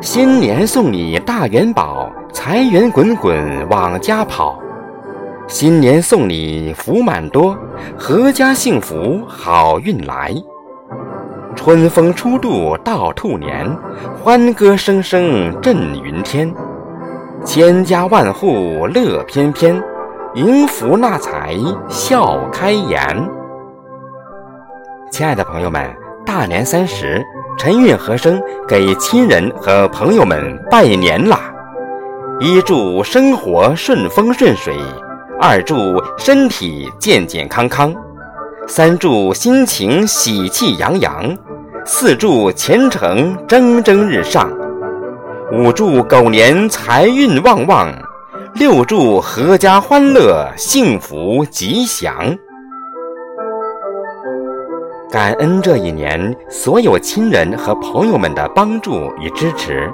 新年送你大元宝，财源滚滚往家跑。新年送你福满多，阖家幸福好运来。春风初度到兔年，欢歌声声震云天。千家万户乐翩翩，迎福纳财笑开颜。亲爱的朋友们，大年三十。陈韵和声给亲人和朋友们拜年啦！一祝生活顺风顺水，二祝身体健健康康，三祝心情喜气洋洋，四祝前程蒸蒸日上，五祝狗年财运旺旺，六祝阖家欢乐幸福吉祥。感恩这一年所有亲人和朋友们的帮助与支持，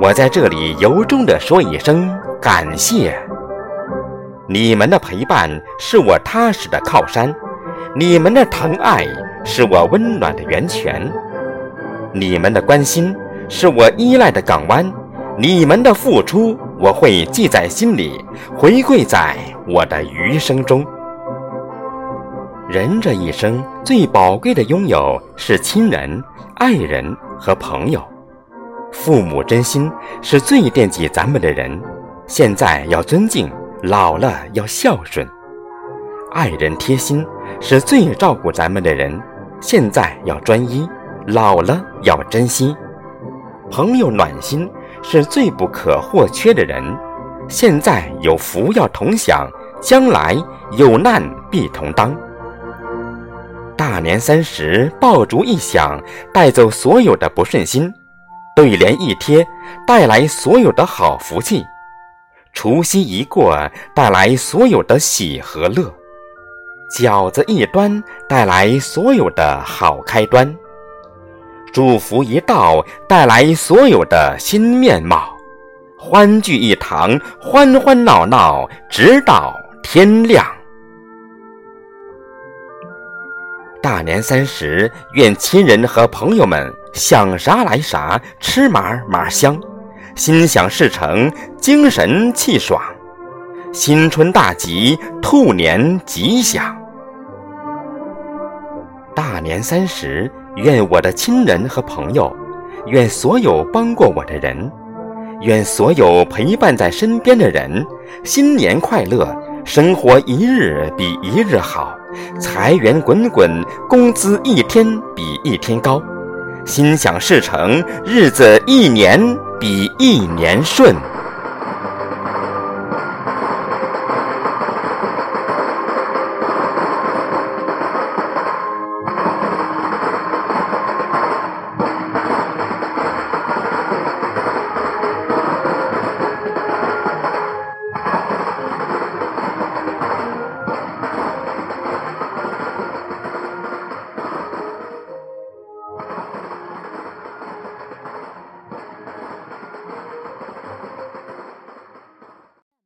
我在这里由衷地说一声感谢。你们的陪伴是我踏实的靠山，你们的疼爱是我温暖的源泉，你们的关心是我依赖的港湾，你们的付出我会记在心里，回馈在我的余生中。人这一生最宝贵的拥有是亲人、爱人和朋友。父母真心是最惦记咱们的人，现在要尊敬，老了要孝顺。爱人贴心是最照顾咱们的人，现在要专一，老了要珍惜。朋友暖心是最不可或缺的人，现在有福要同享，将来有难必同当。大年三十，爆竹一响，带走所有的不顺心；对联一贴，带来所有的好福气；除夕一过，带来所有的喜和乐；饺子一端，带来所有的好开端；祝福一到，带来所有的新面貌；欢聚一堂，欢欢闹闹，直到天亮。大年三十，愿亲人和朋友们想啥来啥，吃嘛嘛香，心想事成，精神气爽，新春大吉，兔年吉祥。大年三十，愿我的亲人和朋友，愿所有帮过我的人，愿所有陪伴在身边的人，新年快乐，生活一日比一日好。财源滚滚，工资一天比一天高，心想事成，日子一年比一年顺。